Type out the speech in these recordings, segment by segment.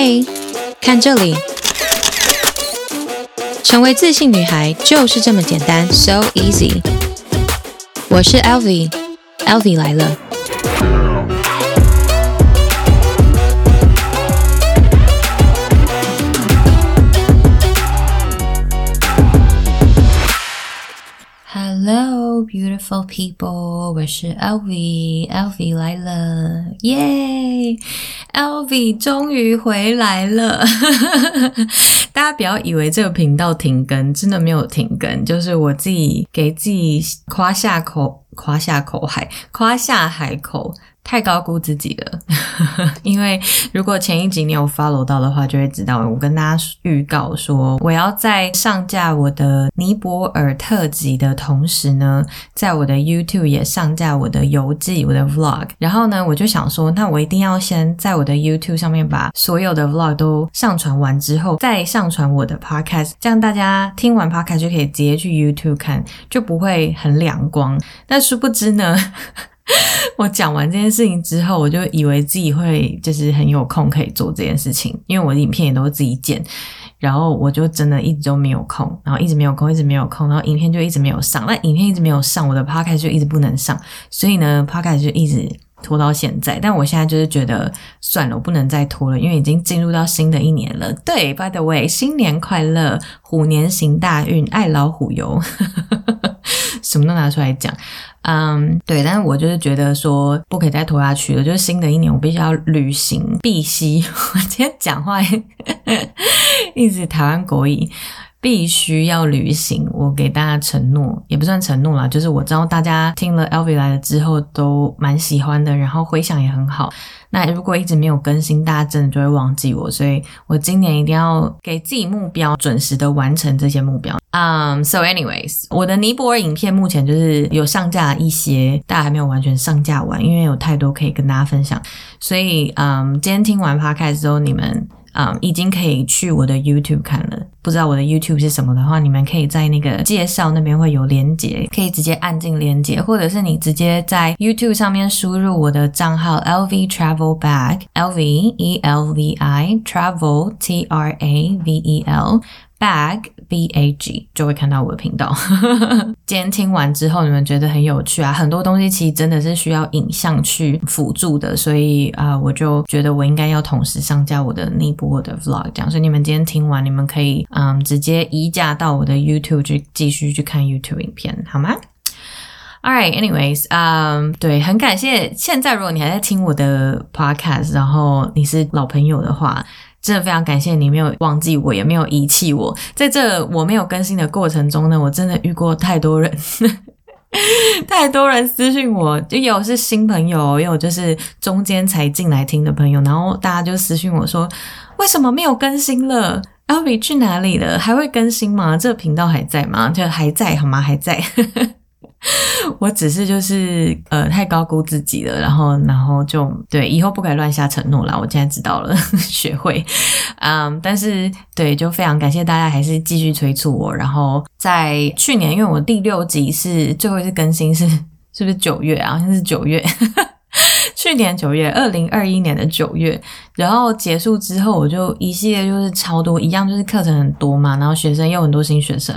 嘿，看这里，成为自信女孩就是这么简单，so easy。我是 Elvi，Elvi 来了。Hello, beautiful people！我是 Elvi，Elvi 来了，耶 Elvy 终于回来了。大家不要以为这个频道停更，真的没有停更，就是我自己给自己夸下口，夸下口海，夸下海口。太高估自己了，因为如果前一集你有 follow 到的话，就会知道我跟大家预告说，我要在上架我的尼泊尔特辑的同时呢，在我的 YouTube 也上架我的游记、我的 Vlog。然后呢，我就想说，那我一定要先在我的 YouTube 上面把所有的 Vlog 都上传完之后，再上传我的 Podcast，这样大家听完 Podcast 就可以直接去 YouTube 看，就不会很两光。但殊不知呢。我讲完这件事情之后，我就以为自己会就是很有空可以做这件事情，因为我的影片也都是自己剪，然后我就真的一直都没有空，然后一直没有空，一直没有空，然后影片就一直没有上，那影片一直没有上，我的 podcast 就一直不能上，所以呢，podcast 就一直拖到现在。但我现在就是觉得算了，我不能再拖了，因为已经进入到新的一年了。对，by the way，新年快乐，虎年行大运，爱老虎油，什么都拿出来讲。嗯对，但是我就是觉得说不可以再拖下去了，就是新的一年我必须要履行 必须。我今天讲话 一直台湾国语，必须要履行我给大家承诺，也不算承诺啦，就是我知道大家听了 Elvi 来了之后都蛮喜欢的，然后回响也很好。那如果一直没有更新，大家真的就会忘记我，所以我今年一定要给自己目标，准时的完成这些目标。嗯、um,，so anyways，我的尼泊尔影片目前就是有上架一些，但还没有完全上架完，因为有太多可以跟大家分享，所以嗯今天听完 podcast 之后，你们。啊已经可以去我的 YouTube 看了。不知道我的 YouTube 是什么的话，你们可以在那个介绍那边会有连接，可以直接按进连接，或者是你直接在 YouTube 上面输入我的账号 LV Travel Bag，LV E L V I Travel T R A V E L。Bag B A G 就会看到我的频道。今天听完之后，你们觉得很有趣啊？很多东西其实真的是需要影像去辅助的，所以啊、我就觉得我应该要同时上架我的尼泊尔的 Vlog，这样。所以你们今天听完，你们可以嗯直接移驾到我的 YouTube 去继续去看 YouTube 影片，好吗？Alright，anyways，嗯，对，很感谢。现在如果你还在听我的 Podcast，然后你是老朋友的话。真的非常感谢你没有忘记我，也没有遗弃我。在这我没有更新的过程中呢，我真的遇过太多人，太多人私信我，就有是新朋友，也有就是中间才进来听的朋友，然后大家就私信我说，为什么没有更新了 lv 去哪里了？还会更新吗？这个频道还在吗？就还在好吗？还在。我只是就是呃太高估自己了，然后然后就对以后不可以乱下承诺啦。我现在知道了，学会。嗯，但是对，就非常感谢大家还是继续催促我。然后在去年，因为我第六集是最后一次更新是 是不是九月啊？好像是九月，去年九月，二零二一年的九月。然后结束之后，我就一系列就是超多一样，就是课程很多嘛，然后学生又很多新学生。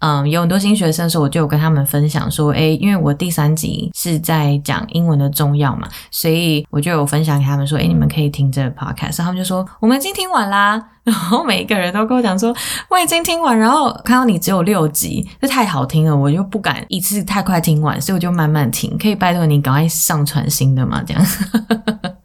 嗯，有很多新学生的时候，我就有跟他们分享说，诶，因为我第三集是在讲英文的重要嘛，所以我就有分享给他们说，诶，你们可以听这个 podcast。他们就说，我们已经听完啦。然后每一个人都跟我讲说，我已经听完，然后看到你只有六集，这太好听了，我就不敢一次太快听完，所以我就慢慢听。可以拜托你赶快上传新的吗？这样。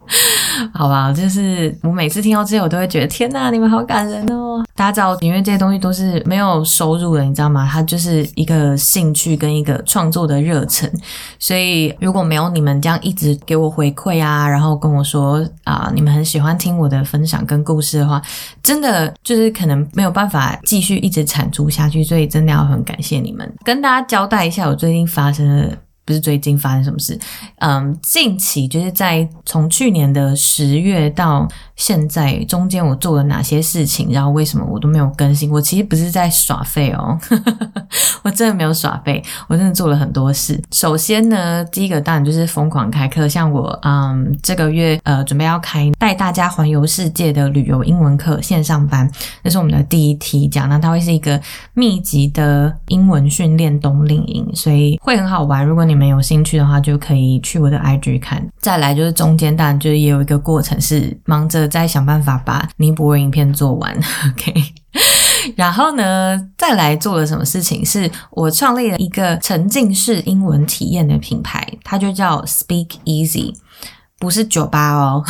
好吧，就是我每次听到这些，我都会觉得天呐，你们好感人哦！大家知道，因为这些东西都是没有收入的，你知道吗？它就是一个兴趣跟一个创作的热忱。所以如果没有你们这样一直给我回馈啊，然后跟我说啊，你们很喜欢听我的分享跟故事的话，真的就是可能没有办法继续一直产出下去。所以真的要很感谢你们。跟大家交代一下，我最近发生的不是最近发生什么事，嗯，近期就是在从去年的十月到现在中间，我做了哪些事情，然后为什么我都没有更新？我其实不是在耍废哦，我真的没有耍废，我真的做了很多事。首先呢，第一个当然就是疯狂开课，像我，嗯，这个月呃准备要开带大家环游世界的旅游英文课线上班，这是我们的第一梯讲，那它会是一个密集的英文训练冬令营，所以会很好玩。如果你你们有兴趣的话，就可以去我的 IG 看。再来就是中间，当然就是也有一个过程，是忙着在想办法把尼泊尔影片做完。OK，然后呢，再来做了什么事情？是我创立了一个沉浸式英文体验的品牌，它就叫 Speak Easy。不是酒吧哦，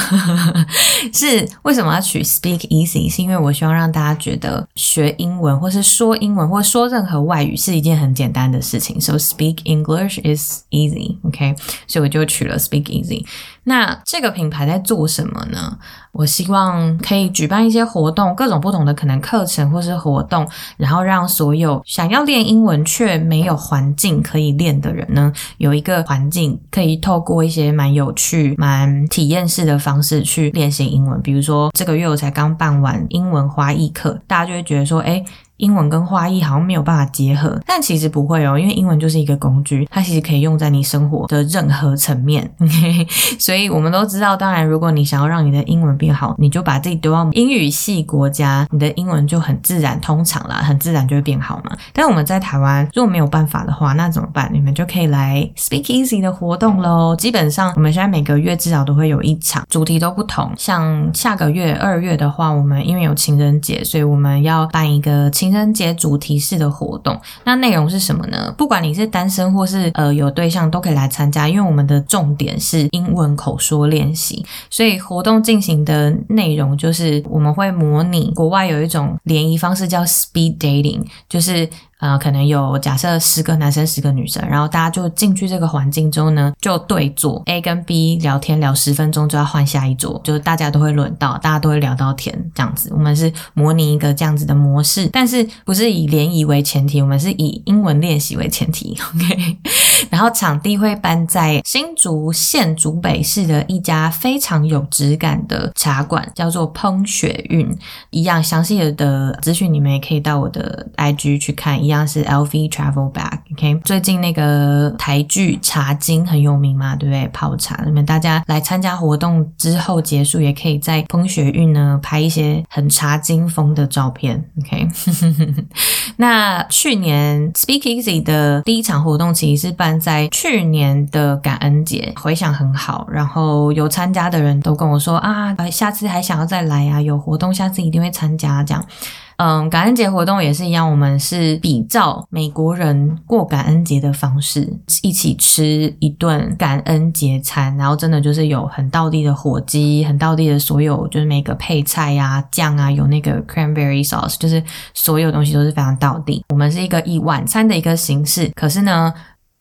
是为什么要取 Speak Easy？是因为我希望让大家觉得学英文，或是说英文，或说任何外语是一件很简单的事情。So speak English is easy，OK？所以我就取了 Speak Easy。那这个品牌在做什么呢？我希望可以举办一些活动，各种不同的可能课程或是活动，然后让所有想要练英文却没有环境可以练的人呢，有一个环境可以透过一些蛮有趣、蛮体验式的方式去练习英文。比如说这个月我才刚办完英文花艺课，大家就会觉得说，诶英文跟花艺好像没有办法结合，但其实不会哦，因为英文就是一个工具，它其实可以用在你生活的任何层面。OK，所以我们都知道，当然，如果你想要让你的英文变好，你就把自己丢到英语系国家，你的英文就很自然通常啦，很自然就会变好嘛。但我们在台湾，如果没有办法的话，那怎么办？你们就可以来 Speak Easy 的活动喽。基本上，我们现在每个月至少都会有一场，主题都不同。像下个月二月的话，我们因为有情人节，所以我们要办一个。情人节主题式的活动，那内容是什么呢？不管你是单身或是呃有对象，都可以来参加，因为我们的重点是英文口说练习，所以活动进行的内容就是我们会模拟国外有一种联谊方式叫 speed dating，就是。呃，可能有假设十个男生十个女生，然后大家就进去这个环境之后呢，就对坐 A 跟 B 聊天聊十分钟，就要换下一桌，就是大家都会轮到，大家都会聊到天这样子。我们是模拟一个这样子的模式，但是不是以联谊为前提，我们是以英文练习为前提。OK，然后场地会搬在新竹县竹北市的一家非常有质感的茶馆，叫做烹雪韵。一样详细的资讯你们也可以到我的 IG 去看。一样是 LV Travel Bag，OK。最近那个台剧《茶经》很有名嘛，对不对？泡茶，那么大家来参加活动之后结束，也可以在风雪韵呢拍一些很茶经风的照片，OK。那去年 Speak Easy 的第一场活动其实是办在去年的感恩节，回想很好，然后有参加的人都跟我说啊，下次还想要再来啊，有活动下次一定会参加这样。嗯，感恩节活动也是一样，我们是比照美国人过感恩节的方式，一起吃一顿感恩节餐，然后真的就是有很道地的火鸡，很道地的所有，就是每个配菜呀、啊、酱啊，有那个 cranberry sauce，就是所有东西都是非常道地。我们是一个以晚餐的一个形式，可是呢，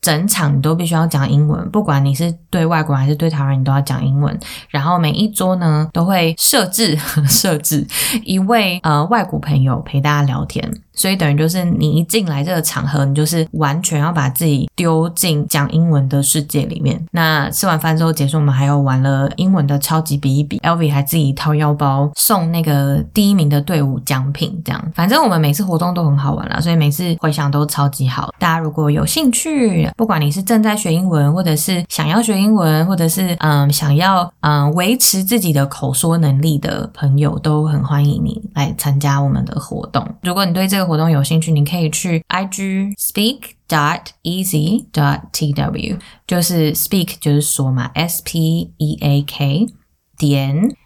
整场你都必须要讲英文，不管你是对外国人还是对台湾人，你都要讲英文。然后每一桌呢，都会设置 设置一位呃外国朋友陪大家聊天。所以等于就是你一进来这个场合，你就是完全要把自己丢进讲英文的世界里面。那吃完饭之后结束，我们还有玩了英文的超级比一比，LV 还自己掏腰包送那个第一名的队伍奖品，这样。反正我们每次活动都很好玩啦，所以每次回响都超级好。大家如果有兴趣，不管你是正在学英文，或者是想要学英文，或者是嗯想要嗯维持自己的口说能力的朋友，都很欢迎你来参加我们的活动。如果你对这个活动有兴趣，你可以去 IG speak dot easy dot tw，就是 speak 就是说嘛，S P E A K 点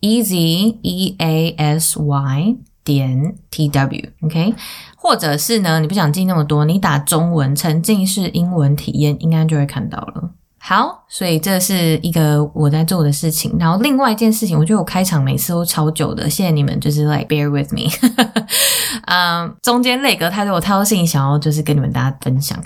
easy E A S Y 点 T W，OK，或者是呢，你不想记那么多，你打中文沉浸式英文体验，应该就会看到了。好，所以这是一个我在做的事情。然后另外一件事情，我觉得我开场每次都超久的，谢谢你们，就是 like bear with me。嗯，中间累格太多，太多事情想要就是跟你们大家分享。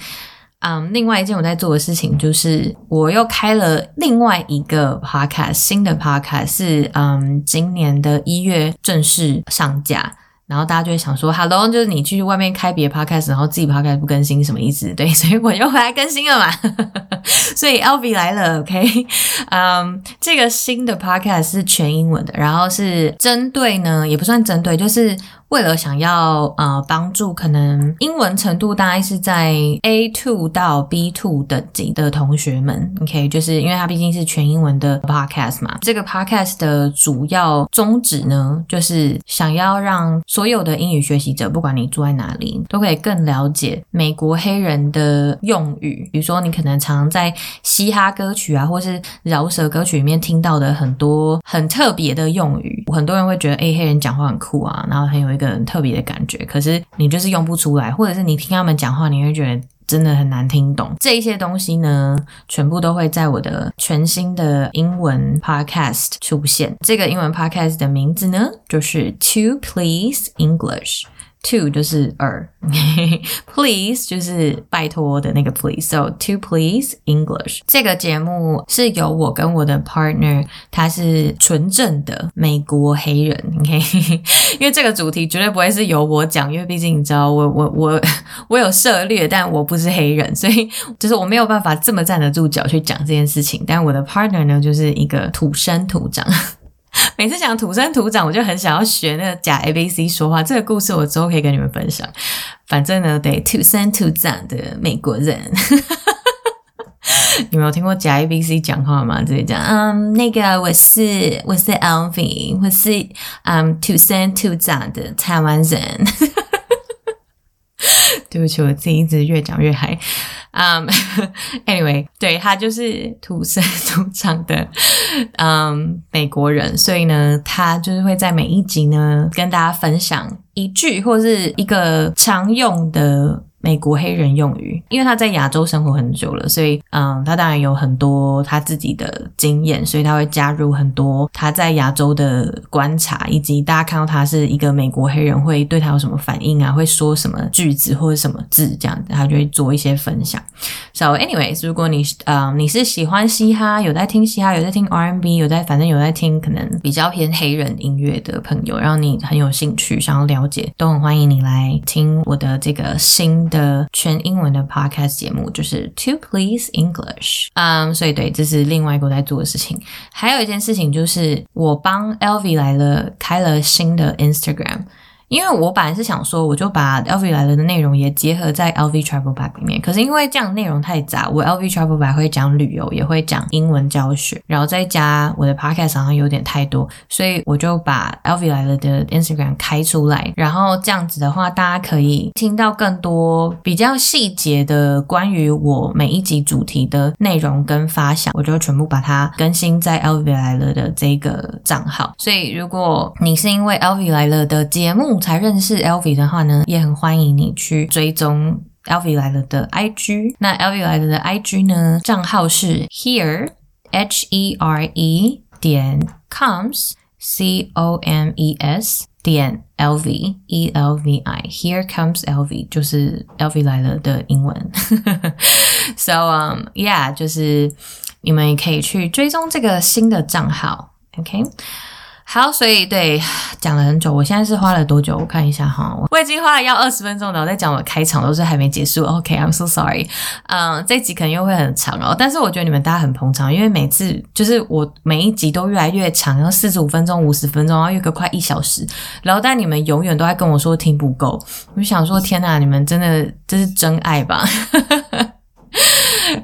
嗯，另外一件我在做的事情就是我又开了另外一个 podcast，新的 podcast 是嗯今年的一月正式上架。然后大家就会想说，Hello，就是你去外面开别 podcast，然后自己 podcast 不更新，什么意思？对，所以我又回来更新了嘛。所以 Elvie 来了，OK，嗯、这个新的 podcast 是全英文的，然后是针对呢，也不算针对，就是。为了想要呃帮助可能英文程度大概是在 A two 到 B two 等级的同学们，OK，就是因为它毕竟是全英文的 podcast 嘛。这个 podcast 的主要宗旨呢，就是想要让所有的英语学习者，不管你住在哪里，都可以更了解美国黑人的用语。比如说，你可能常在嘻哈歌曲啊，或是饶舌歌曲里面听到的很多很特别的用语，很多人会觉得，哎，黑人讲话很酷啊，然后很有一。很特别的感觉，可是你就是用不出来，或者是你听他们讲话，你会觉得真的很难听懂。这一些东西呢，全部都会在我的全新的英文 podcast 出现。这个英文 podcast 的名字呢，就是 To Please English。Two 就是二，Please 就是拜托的那个 Please，So To Please English 这个节目是由我跟我的 partner，他是纯正的美国黑人，OK，因为这个主题绝对不会是由我讲，因为毕竟你知道我我我我有涉猎，但我不是黑人，所以就是我没有办法这么站得住脚去讲这件事情。但我的 partner 呢，就是一个土生土长。每次讲土生土长，我就很想要学那个假 ABC 说话。这个故事我之后可以跟你们分享。反正呢，得，土生土长的美国人，你们有听过假 ABC 讲话吗？这里讲，嗯，那个我是我是 Elvie，我是嗯土生土长的台湾人。对不起，我自己一直越讲越嗨。嗯、um,，anyway，对，他就是土生土长的嗯、美国人，所以呢，他就是会在每一集呢跟大家分享一句或是一个常用的。美国黑人用语，因为他在亚洲生活很久了，所以嗯，他当然有很多他自己的经验，所以他会加入很多他在亚洲的观察，以及大家看到他是一个美国黑人会对他有什么反应啊，会说什么句子或者什么字这样子，他就会做一些分享。So anyways，如果你嗯你是喜欢嘻哈，有在听嘻哈，有在听 R&B，有在反正有在听可能比较偏黑人音乐的朋友，然后你很有兴趣想要了解，都很欢迎你来听我的这个新的全英文的 podcast 节目，就是 To Please English。嗯，所以对，这是另外一个我在做的事情。还有一件事情就是，我帮 Elvi 来了开了新的 Instagram。因为我本来是想说，我就把 LV 来了的内容也结合在 LV Travel Bag 里面。可是因为这样内容太杂，我 LV Travel Bag 会讲旅游，也会讲英文教学，然后再加我的 Podcast 好像有点太多，所以我就把 LV 来了的 Instagram 开出来。然后这样子的话，大家可以听到更多比较细节的关于我每一集主题的内容跟发想，我就全部把它更新在 LV 来了的这个账号。所以如果你是因为 LV 来了的节目，才认识 Elvi 的话呢，也很欢迎你去追踪 Elvi 来了的 IG。那 Elvi 来了的 IG 呢，账号是 Here H E R E 点 Comes C O M E S 点 L V E L V I Here Comes Elvi 就是 Elvi 来了的英文。So um yeah，就是你们也可以去追踪这个新的账号，OK。好，所以对，讲了很久，我现在是花了多久？我看一下哈，我已经花了要二十分钟了，我在讲我开场都是还没结束。OK，I'm so sorry。嗯，这集可能又会很长哦，但是我觉得你们大家很捧场，因为每次就是我每一集都越来越长，然后四十五分钟、五十分钟，然后有个快一小时，然后但你们永远都在跟我说听不够，我就想说天哪，你们真的这是真爱吧？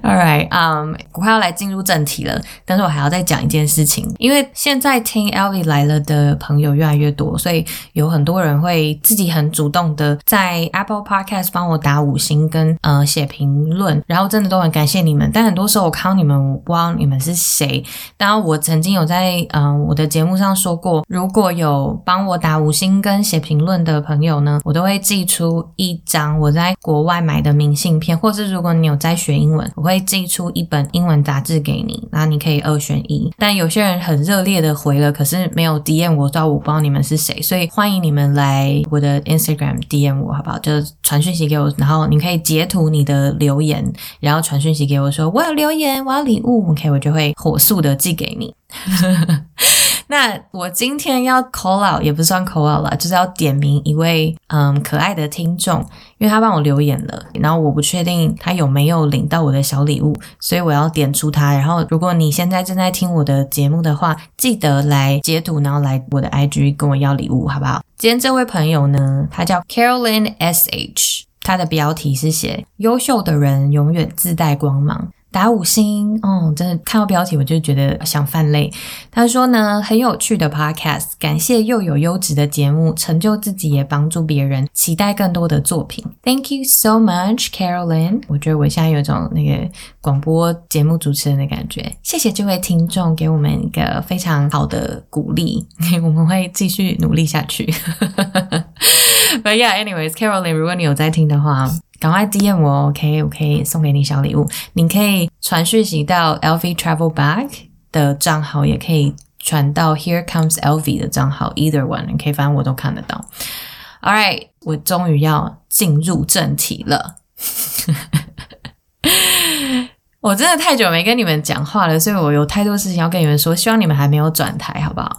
All right，嗯，我快要来进入正题了，但是我还要再讲一件事情，因为现在听 Elvie 来了的朋友越来越多，所以有很多人会自己很主动的在 Apple Podcast 帮我打五星跟呃写评论，然后真的都很感谢你们。但很多时候我看到你们，我不知道你们是谁。当然，我曾经有在嗯、我的节目上说过，如果有帮我打五星跟写评论的朋友呢，我都会寄出一张我在国外买的明信片，或是如果你有在学英文。我会寄出一本英文杂志给你，然后你可以二选一。但有些人很热烈的回了，可是没有 DM 我，知道我不知道你们是谁，所以欢迎你们来我的 Instagram DM 我，好不好？就传讯息给我，然后你可以截图你的留言，然后传讯息给我说我有留言，我要礼物，OK，我就会火速的寄给你。那我今天要 call out 也不算 call out 啦，就是要点名一位嗯可爱的听众，因为他帮我留言了，然后我不确定他有没有领到我的小礼物，所以我要点出他。然后如果你现在正在听我的节目的话，记得来截图，然后来我的 IG 跟我要礼物，好不好？今天这位朋友呢，他叫 Carolyn SH，他的标题是写优秀的人永远自带光芒。打五星哦，真的看到标题我就觉得想犯泪。他说呢，很有趣的 podcast，感谢又有优质的节目，成就自己也帮助别人，期待更多的作品。Thank you so much, Carolyn。我觉得我现在有种那个广播节目主持人的感觉。谢谢这位听众给我们一个非常好的鼓励，我们会继续努力下去。But yeah, anyways, Carolyn，如果你有在听的话。赶快 DM 我，OK，我可以送给你小礼物。你可以传讯息到 LV Travel Bag 的账号，也可以传到 Here Comes LV 的账号，Either one，OK，反正我都看得到。All right，我终于要进入正题了。我真的太久没跟你们讲话了，所以我有太多事情要跟你们说。希望你们还没有转台，好不好？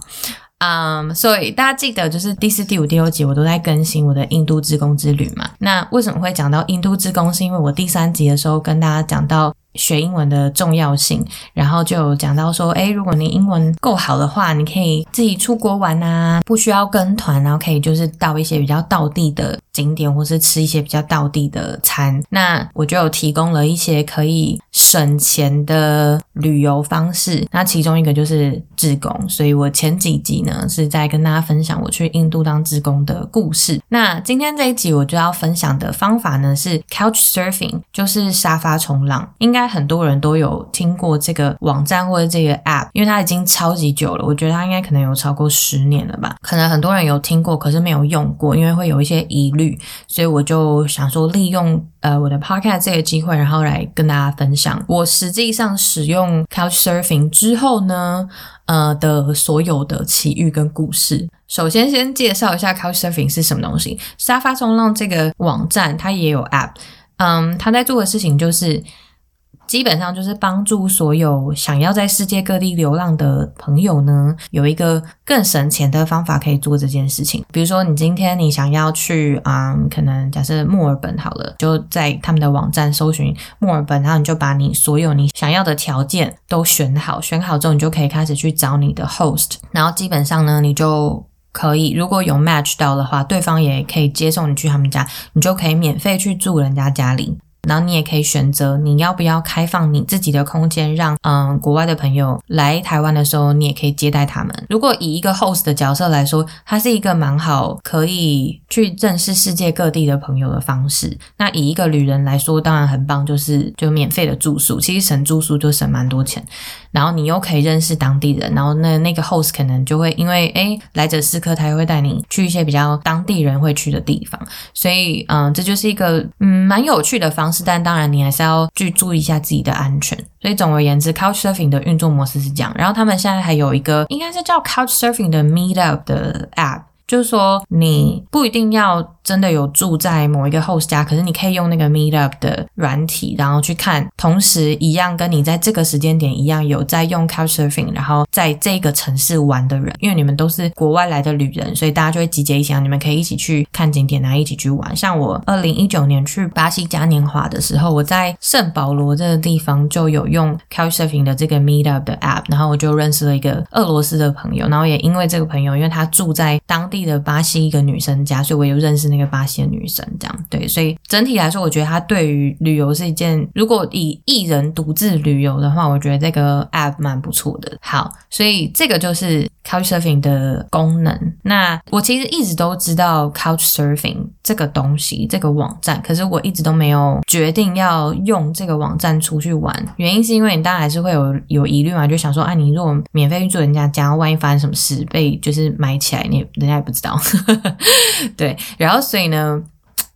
嗯所以大家记得，就是第四、第五、第六集我都在更新我的印度之工之旅嘛。那为什么会讲到印度之工？是因为我第三集的时候跟大家讲到。学英文的重要性，然后就讲到说，诶，如果你英文够好的话，你可以自己出国玩啊，不需要跟团，然后可以就是到一些比较道地的景点，或是吃一些比较道地的餐。那我就有提供了一些可以省钱的旅游方式，那其中一个就是志工。所以我前几集呢是在跟大家分享我去印度当志工的故事。那今天这一集我就要分享的方法呢是 Couch Surfing，就是沙发冲浪，应该。应该很多人都有听过这个网站或者这个 app，因为它已经超级久了。我觉得它应该可能有超过十年了吧。可能很多人有听过，可是没有用过，因为会有一些疑虑。所以我就想说，利用呃我的 podcast 这个机会，然后来跟大家分享我实际上使用 Couchsurfing 之后呢，呃的所有的奇遇跟故事。首先，先介绍一下 Couchsurfing 是什么东西。沙发冲浪这个网站它也有 app，嗯，它在做的事情就是。基本上就是帮助所有想要在世界各地流浪的朋友呢，有一个更省钱的方法可以做这件事情。比如说，你今天你想要去，嗯，可能假设墨尔本好了，就在他们的网站搜寻墨尔本，然后你就把你所有你想要的条件都选好，选好之后你就可以开始去找你的 host，然后基本上呢，你就可以如果有 match 到的话，对方也可以接送你去他们家，你就可以免费去住人家家里。然后你也可以选择你要不要开放你自己的空间，让嗯国外的朋友来台湾的时候，你也可以接待他们。如果以一个 host 的角色来说，它是一个蛮好可以去认识世界各地的朋友的方式。那以一个旅人来说，当然很棒，就是就免费的住宿，其实省住宿就省蛮多钱。然后你又可以认识当地人，然后那那个 host 可能就会因为诶来者是客，他也会带你去一些比较当地人会去的地方。所以嗯，这就是一个嗯蛮有趣的方式。但当然，你还是要去注意一下自己的安全。所以总而言之，Couchsurfing 的运作模式是这样。然后他们现在还有一个，应该是叫 Couchsurfing 的 Meetup 的 App，就是说你不一定要。真的有住在某一个 host 家，可是你可以用那个 Meetup 的软体，然后去看，同时一样跟你在这个时间点一样有在用 Couchsurfing，然后在这个城市玩的人，因为你们都是国外来的旅人，所以大家就会集结一起，你们可以一起去看景点，然后一起去玩。像我二零一九年去巴西嘉年华的时候，我在圣保罗这个地方就有用 Couchsurfing 的这个 Meetup 的 app，然后我就认识了一个俄罗斯的朋友，然后也因为这个朋友，因为他住在当地的巴西一个女生家，所以我有认识。那个巴西的女生，这样对，所以整体来说，我觉得它对于旅游是一件，如果以一人独自旅游的话，我觉得这个 app 蛮不错的。好，所以这个就是 Couchsurfing 的功能。那我其实一直都知道 Couchsurfing 这个东西，这个网站，可是我一直都没有决定要用这个网站出去玩。原因是因为你当然还是会有有疑虑嘛，就想说，啊，你如果免费去住人家家，万一发生什么事被就是买起来，你人家也不知道。对，然后。所以呢，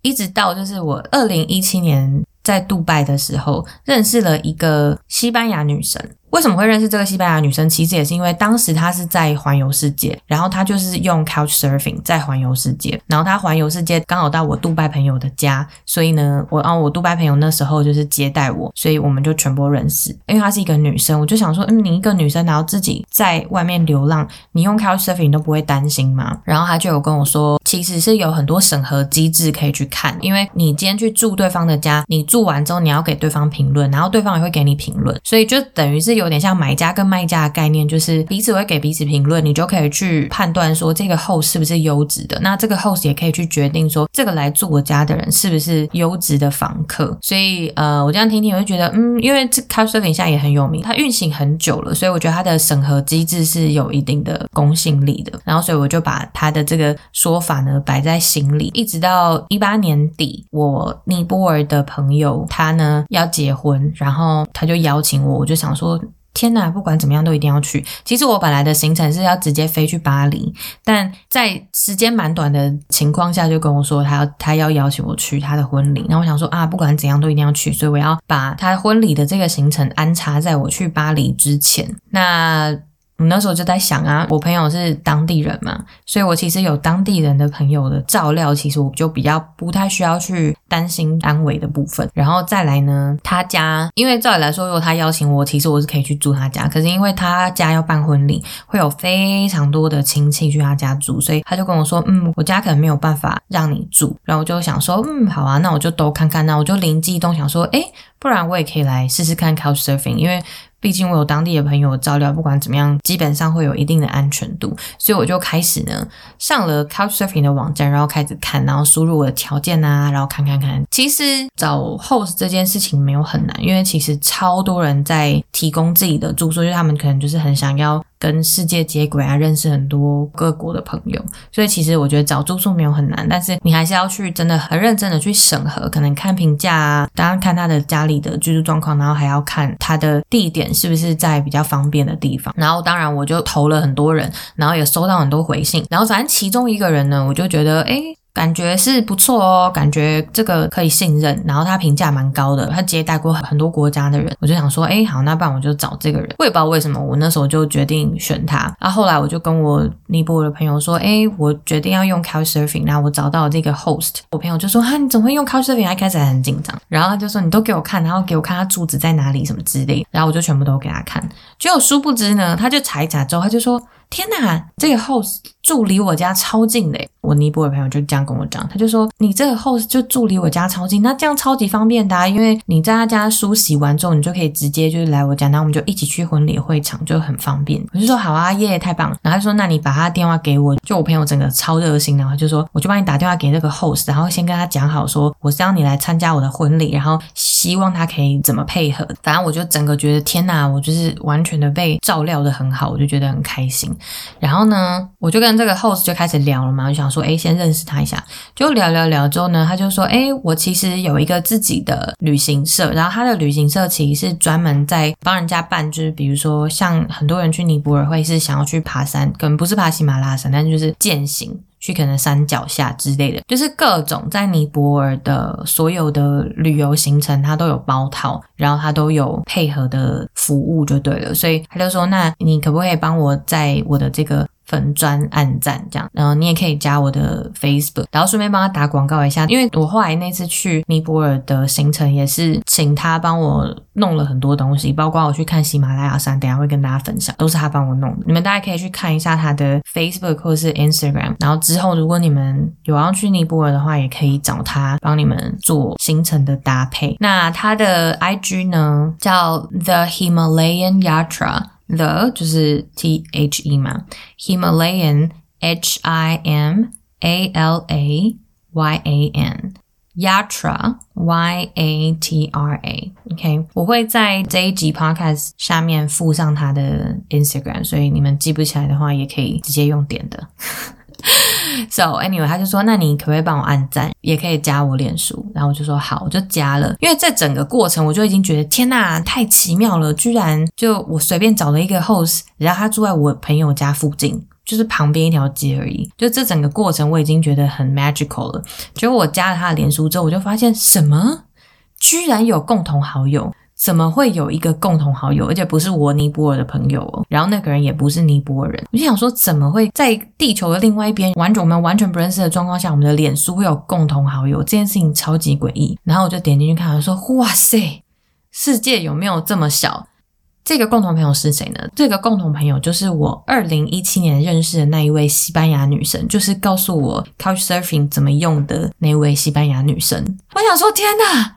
一直到就是我二零一七年在杜拜的时候认识了一个西班牙女生。为什么会认识这个西班牙女生？其实也是因为当时她是在环游世界，然后她就是用 Couch Surfing 在环游世界，然后她环游世界刚好到我杜拜朋友的家，所以呢，我啊我杜拜朋友那时候就是接待我，所以我们就全部认识。因为她是一个女生，我就想说，嗯，你一个女生然后自己在外面流浪，你用 Couch Surfing 都不会担心吗？然后她就有跟我说，其实是有很多审核机制可以去看，因为你今天去住对方的家，你住完之后你要给对方评论，然后对方也会给你评论，所以就等于是有。有点像买家跟卖家的概念，就是彼此会给彼此评论，你就可以去判断说这个 host 是不是优质的。那这个 host 也可以去决定说这个来住我家的人是不是优质的房客。所以呃，我这样听听，我就觉得嗯，因为这 Couchsurfing 现在也很有名，它运行很久了，所以我觉得它的审核机制是有一定的公信力的。然后所以我就把他的这个说法呢摆在心里，一直到一八年底，我尼泊尔的朋友他呢要结婚，然后他就邀请我，我就想说。天呐，不管怎么样都一定要去。其实我本来的行程是要直接飞去巴黎，但在时间蛮短的情况下，就跟我说他要他要邀请我去他的婚礼。那我想说啊，不管怎样都一定要去，所以我要把他婚礼的这个行程安插在我去巴黎之前。那。我那时候就在想啊，我朋友是当地人嘛，所以我其实有当地人的朋友的照料，其实我就比较不太需要去担心安危的部分。然后再来呢，他家因为照理来说，如果他邀请我，其实我是可以去住他家。可是因为他家要办婚礼，会有非常多的亲戚去他家住，所以他就跟我说，嗯，我家可能没有办法让你住。然后我就想说，嗯，好啊，那我就都看看。那我就灵机一动想说，诶，不然我也可以来试试看 Couchsurfing，因为。毕竟我有当地的朋友照料，不管怎么样，基本上会有一定的安全度，所以我就开始呢上了 Couchsurfing 的网站，然后开始看，然后输入我的条件啊，然后看看看。其实找 host 这件事情没有很难，因为其实超多人在提供自己的住宿，就他们可能就是很想要。跟世界接轨啊，认识很多各国的朋友，所以其实我觉得找住宿没有很难，但是你还是要去真的很认真的去审核，可能看评价啊，当然看他的家里的居住状况，然后还要看他的地点是不是在比较方便的地方。然后当然我就投了很多人，然后也收到很多回信，然后反正其中一个人呢，我就觉得诶感觉是不错哦，感觉这个可以信任，然后他评价蛮高的，他接待过很多国家的人，我就想说，哎，好，那不然我就找这个人。我也不知道为什么，我那时候就决定选他。然后后来我就跟我尼泊尔的朋友说，哎，我决定要用 Couchsurfing，然后我找到这个 host。我朋友就说，哈，你怎么会用 Couchsurfing？他开始还很紧张，然后他就说，你都给我看，然后给我看他住址在哪里什么之类，然后我就全部都给他看。结果殊不知呢，他就查一查之后，他就说。天哪，这个 host 住离我家超近的。我尼泊尔朋友就这样跟我讲，他就说，你这个 host 就住离我家超近，那这样超级方便的啊，因为你在他家梳洗完之后，你就可以直接就是来我家，然后我们就一起去婚礼会场，就很方便。我就说好啊，耶，太棒了。然后他说，那你把他电话给我，就我朋友整个超热心，然后就说，我就帮你打电话给那个 host，然后先跟他讲好说，我是要你来参加我的婚礼，然后希望他可以怎么配合。反正我就整个觉得天哪，我就是完全的被照料的很好，我就觉得很开心。然后呢，我就跟这个 host 就开始聊了嘛，就想说，哎，先认识他一下。就聊聊聊之后呢，他就说，哎，我其实有一个自己的旅行社，然后他的旅行社其实是专门在帮人家办，就是比如说像很多人去尼泊尔会是想要去爬山，可能不是爬喜马拉雅山，但就是践行。去可能山脚下之类的，就是各种在尼泊尔的所有的旅游行程，它都有包套，然后它都有配合的服务就对了，所以他就说，那你可不可以帮我在我的这个。粉砖暗赞这样，然后你也可以加我的 Facebook，然后顺便帮他打广告一下，因为我后来那次去尼泊尔的行程也是请他帮我弄了很多东西，包括我去看喜马拉雅山，等下会跟大家分享，都是他帮我弄的。你们大家可以去看一下他的 Facebook 或是 Instagram，然后之后如果你们有要去尼泊尔的话，也可以找他帮你们做行程的搭配。那他的 IG 呢叫 The Himalayan Yatra。The 就是 T H E 嘛，Himalayan H I M A L A Y A N Yatra Y A T R A OK，我会在这一集 Podcast 下面附上他的 Instagram，所以你们记不起来的话，也可以直接用点的。So anyway，他就说，那你可不可以帮我按赞，也可以加我脸书，然后我就说好，我就加了。因为这整个过程，我就已经觉得天呐，太奇妙了，居然就我随便找了一个 host，然后他住在我朋友家附近，就是旁边一条街而已。就这整个过程，我已经觉得很 magical 了。结果我加了他的脸书之后，我就发现什么？居然有共同好友。怎么会有一个共同好友，而且不是我尼泊尔的朋友哦？然后那个人也不是尼泊尔人，我就想说，怎么会在地球的另外一边，完全我们完全不认识的状况下，我们的脸书会有共同好友？这件事情超级诡异。然后我就点进去看，我说：“哇塞，世界有没有这么小？”这个共同朋友是谁呢？这个共同朋友就是我二零一七年认识的那一位西班牙女生，就是告诉我 Couchsurfing 怎么用的那位西班牙女生。我想说，天哪！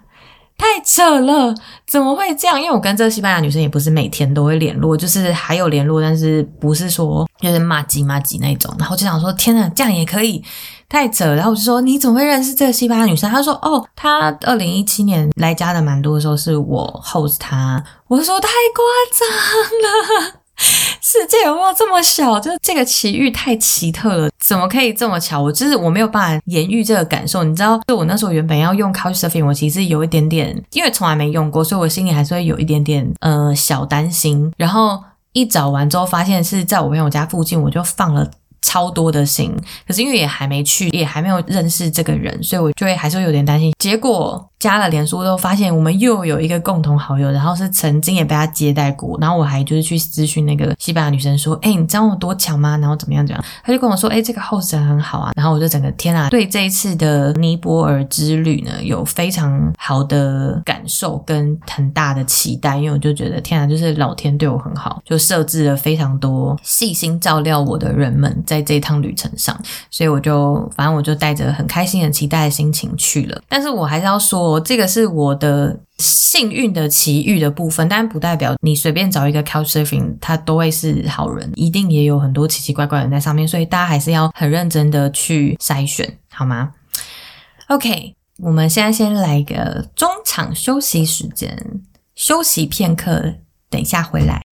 太扯了，怎么会这样？因为我跟这个西班牙女生也不是每天都会联络，就是还有联络，但是不是说就是骂鸡骂鸡那种。然后就想说，天哪，这样也可以，太扯了。然后我就说，你怎么会认识这个西班牙女生？她说，哦，她二零一七年来加的，蛮多的时候是我 host 她。我说太夸张了。世界有没有这么小？就是这个奇遇太奇特了，怎么可以这么巧？我就是我没有办法言喻这个感受。你知道，就我那时候原本要用 Couchsurfing，我其实有一点点，因为从来没用过，所以我心里还是会有一点点呃小担心。然后一找完之后，发现是在我朋友家附近，我就放了。超多的心，可是因为也还没去，也还没有认识这个人，所以我就会还是会有点担心。结果加了脸书之后，发现我们又有一个共同好友，然后是曾经也被他接待过，然后我还就是去咨询那个西班牙女生说：“哎、你知道我多巧吗？然后怎么样怎样？”他就跟我说：“哎、这个 host 很好啊。”然后我就整个天啊，对这一次的尼泊尔之旅呢，有非常好的感受跟很大的期待，因为我就觉得天啊，就是老天对我很好，就设置了非常多细心照料我的人们在这一趟旅程上，所以我就反正我就带着很开心、很期待的心情去了。但是我还是要说，这个是我的幸运的奇遇的部分，但不代表你随便找一个 Couchsurfing，他都会是好人，一定也有很多奇奇怪怪的人在上面，所以大家还是要很认真的去筛选，好吗？OK，我们现在先来一个中场休息时间，休息片刻，等一下回来。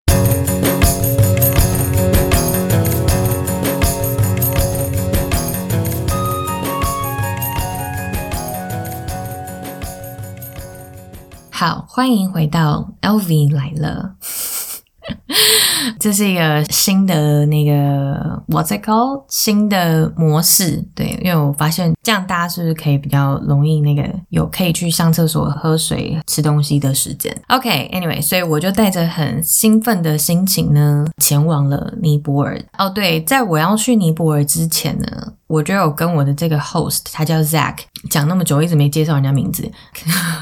好，欢迎回到 LV 来了。这是一个新的那个 What's it called？新的模式，对，因为我发现这样大家是不是可以比较容易那个有可以去上厕所、喝水、吃东西的时间？OK，Anyway，所以我就带着很兴奋的心情呢，前往了尼泊尔。哦，对，在我要去尼泊尔之前呢，我就有跟我的这个 host，他叫 Zach，讲那么久一直没介绍人家名字。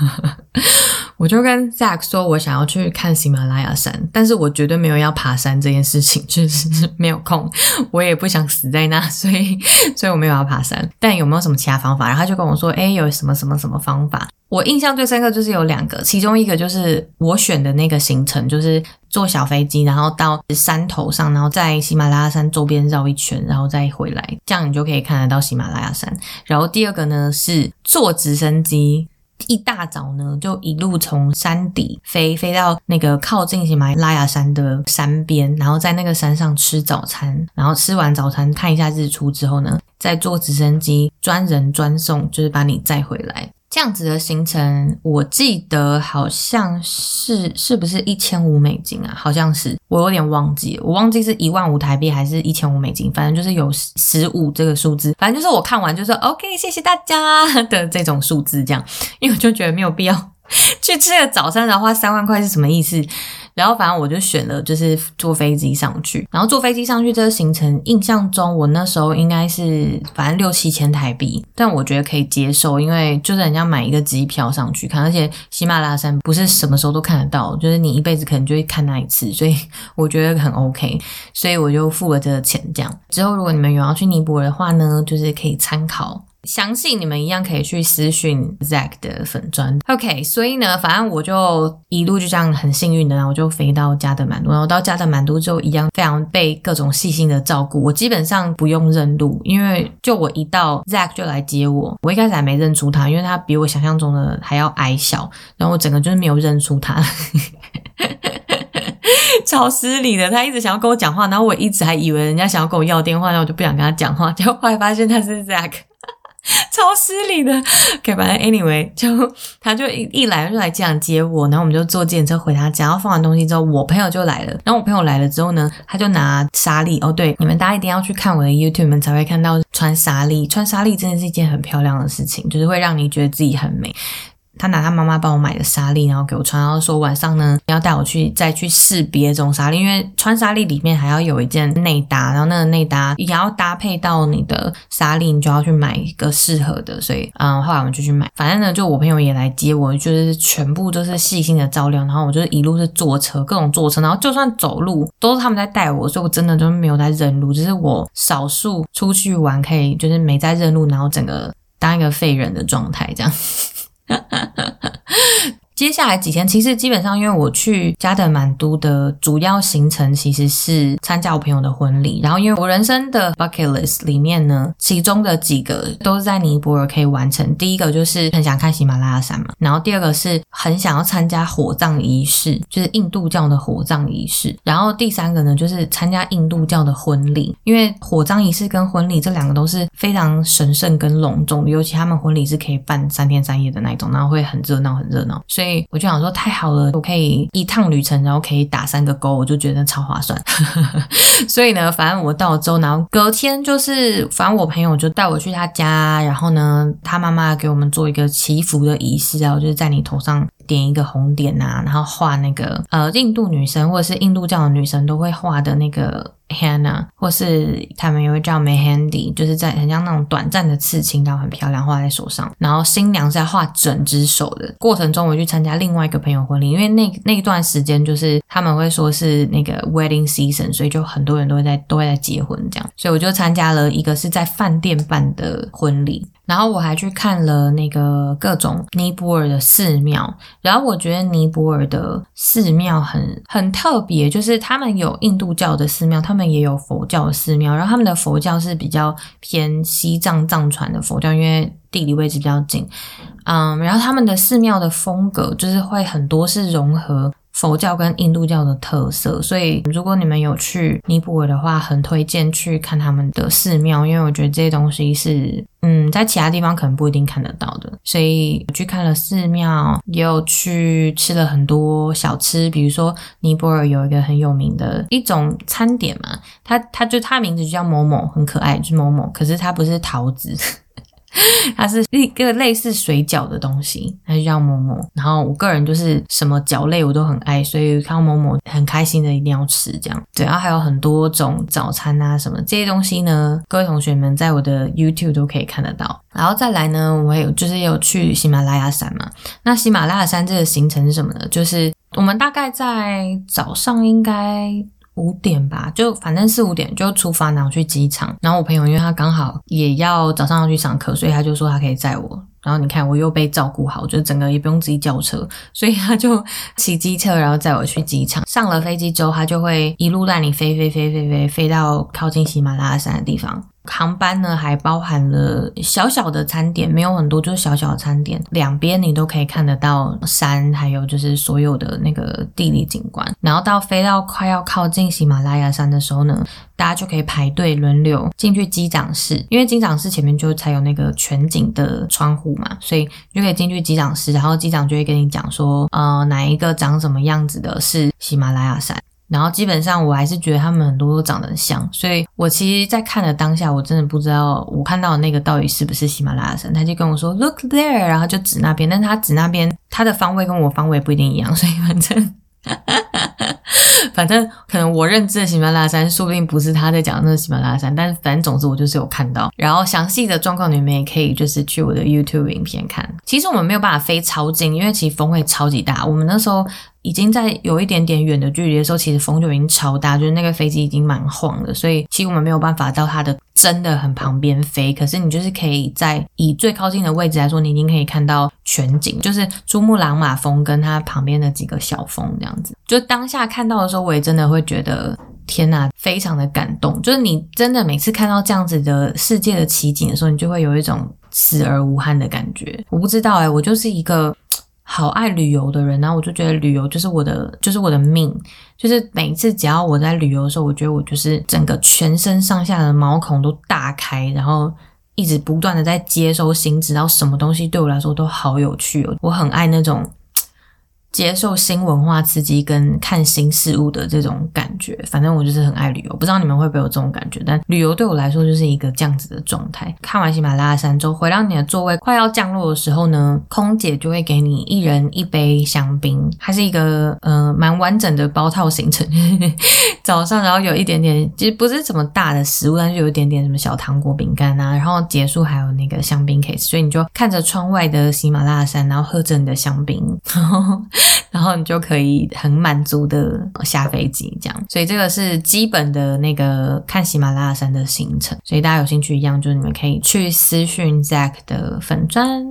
我就跟 Zach 说，我想要去看喜马拉雅山，但是我绝对没有要爬山这件事情，就是没有空，我也不想死在那，所以，所以我没有要爬山。但有没有什么其他方法？然后他就跟我说，哎，有什么什么什么方法？我印象最深刻就是有两个，其中一个就是我选的那个行程，就是坐小飞机，然后到山头上，然后在喜马拉雅山周边绕一圈，然后再回来，这样你就可以看得到喜马拉雅山。然后第二个呢是坐直升机。一大早呢，就一路从山底飞飞到那个靠近喜马拉雅山的山边，然后在那个山上吃早餐，然后吃完早餐看一下日出之后呢，再坐直升机专人专送，就是把你载回来。这样子的行程，我记得好像是是不是一千五美金啊？好像是，我有点忘记，我忘记是一万五台币还是一千五美金，反正就是有十五这个数字，反正就是我看完就说 OK，谢谢大家的这种数字，这样，因为我就觉得没有必要 去吃个早餐，然后花三万块是什么意思？然后反正我就选了，就是坐飞机上去。然后坐飞机上去这个行程，印象中我那时候应该是反正六七千台币，但我觉得可以接受，因为就是人家买一个机票上去看，而且喜马拉雅山不是什么时候都看得到，就是你一辈子可能就会看那一次，所以 我觉得很 OK，所以我就付了这个钱。这样之后，如果你们有要去尼泊尔的话呢，就是可以参考。相信你们一样可以去私讯 Zack 的粉专。OK，所以呢，反正我就一路就这样很幸运的，然后我就飞到加德满都。然后到加德满都之后，一样非常被各种细心的照顾。我基本上不用认路，因为就我一到，Zack 就来接我。我一开始还没认出他，因为他比我想象中的还要矮小。然后我整个就是没有认出他，超失礼的。他一直想要跟我讲话，然后我一直还以为人家想要跟我要电话，然后我就不想跟他讲话。结果后来发现他是 Zack。超失礼的，OK，反正 anyway，就他就一一来就来机场接我，然后我们就坐电车回他家，然后放完东西之后，我朋友就来了，然后我朋友来了之后呢，他就拿沙粒，哦对，你们大家一定要去看我的 YouTube，你们才会看到穿沙粒，穿沙粒真的是一件很漂亮的事情，就是会让你觉得自己很美。他拿他妈妈帮我买的纱丽，然后给我穿，然后说晚上呢，你要带我去再去试别种纱丽，因为穿纱丽里面还要有一件内搭，然后那个内搭也要搭配到你的纱丽，你就要去买一个适合的，所以嗯，后来我们就去买。反正呢，就我朋友也来接我，就是全部都是细心的照料，然后我就一路是坐车，各种坐车，然后就算走路都是他们在带我，所以我真的就没有在认路，只是我少数出去玩可以就是没在认路，然后整个当一个废人的状态这样。ハハハハ。接下来几天，其实基本上，因为我去加德满都的主要行程其实是参加我朋友的婚礼。然后，因为我人生的 bucket list 里面呢，其中的几个都是在尼泊尔可以完成。第一个就是很想看喜马拉雅山嘛，然后第二个是很想要参加火葬仪式，就是印度教的火葬仪式。然后第三个呢，就是参加印度教的婚礼，因为火葬仪式跟婚礼这两个都是非常神圣跟隆重，尤其他们婚礼是可以办三天三夜的那种，然后会很热闹，很热闹，所以。我就想说太好了，我可以一趟旅程，然后可以打三个勾，我就觉得超划算。所以呢，反正我到了之后，然后隔天就是，反正我朋友就带我去他家，然后呢，他妈妈给我们做一个祈福的仪式，然后就是在你头上点一个红点呐，然后画那个呃，印度女神或者是印度教的女神都会画的那个。Hannah，或是他们也会叫 Mehendi，就是在很像那种短暂的刺青，然后很漂亮，画在手上。然后新娘是要画整只手的。过程中，我去参加另外一个朋友婚礼，因为那那一段时间就是他们会说是那个 wedding season，所以就很多人都会在都会在结婚这样。所以我就参加了一个是在饭店办的婚礼。然后我还去看了那个各种尼泊尔的寺庙，然后我觉得尼泊尔的寺庙很很特别，就是他们有印度教的寺庙，他们也有佛教的寺庙，然后他们的佛教是比较偏西藏藏传的佛教，因为地理位置比较近，嗯，然后他们的寺庙的风格就是会很多是融合。佛教跟印度教的特色，所以如果你们有去尼泊尔的话，很推荐去看他们的寺庙，因为我觉得这些东西是，嗯，在其他地方可能不一定看得到的。所以我去看了寺庙，也有去吃了很多小吃，比如说尼泊尔有一个很有名的一种餐点嘛，它它就它名字就叫某某，很可爱，就是某某，可是它不是桃子。它是一个类似水饺的东西，它就叫馍馍。然后我个人就是什么饺类我都很爱，所以看到馍馍很开心的一定要吃这样。对，然后还有很多种早餐啊什么这些东西呢，各位同学们在我的 YouTube 都可以看得到。然后再来呢，我有就是有去喜马拉雅山嘛。那喜马拉雅山这个行程是什么呢？就是我们大概在早上应该。五点吧，就反正四五点就出发，然后去机场。然后我朋友因为他刚好也要早上要去上课，所以他就说他可以载我。然后你看我又被照顾好，就整个也不用自己叫车，所以他就骑机车，然后载我去机场。上了飞机之后，他就会一路带你飞飞飞飞飞飞到靠近喜马拉雅山的地方。航班呢还包含了小小的餐点，没有很多，就是小小的餐点，两边你都可以看得到山，还有就是所有的那个地理景观。然后到飞到快要靠近喜马拉雅山的时候呢，大家就可以排队轮流进去机长室，因为机长室前面就才有那个全景的窗户嘛，所以就可以进去机长室，然后机长就会跟你讲说，呃，哪一个长什么样子的是喜马拉雅山。然后基本上我还是觉得他们很多都长得很像，所以我其实，在看的当下，我真的不知道我看到的那个到底是不是喜马拉雅山。他就跟我说 “Look there”，然后就指那边，但他指那边，他的方位跟我方位不一定一样，所以反正。反正可能我认知的喜马拉雅山，说不定不是他在讲的那个喜马拉雅山，但是反正总之我就是有看到。然后详细的状况你们也可以就是去我的 YouTube 影片看。其实我们没有办法飞超近，因为其实风会超级大。我们那时候已经在有一点点远的距离的时候，其实风就已经超大，就是那个飞机已经蛮晃的，所以其实我们没有办法到它的真的很旁边飞。可是你就是可以在以最靠近的位置来说，你已经可以看到全景，就是珠穆朗玛峰跟它旁边的几个小峰这样子。就当下看到的时候，我也真的会觉得天呐，非常的感动。就是你真的每次看到这样子的世界的奇景的时候，你就会有一种死而无憾的感觉。我不知道诶、我就是一个好爱旅游的人，然后我就觉得旅游就是我的，就是我的命。就是每一次只要我在旅游的时候，我觉得我就是整个全身上下的毛孔都大开，然后一直不断的在接收新知，然后什么东西对我来说都好有趣哦。我很爱那种。接受新文化刺激跟看新事物的这种感觉。反正我就是很爱旅游，不知道你们会不会有这种感觉？但旅游对我来说就是一个这样子的状态。看完喜马拉雅山之后，回到你的座位快要降落的时候呢，空姐就会给你一人一杯香槟，它是一个呃蛮完整的包套行程。早上然后有一点点，其实不是什么大的食物，但是有一点点什么小糖果、饼干啊。然后结束还有那个香槟 case，所以你就看着窗外的喜马拉雅山，然后喝着你的香槟，然 后然后你就可以很满足的下飞机，这样。所以这个是基本的那个看喜马拉雅山的行程。所以大家有兴趣一样，就是你们可以去私讯 Zack 的粉专。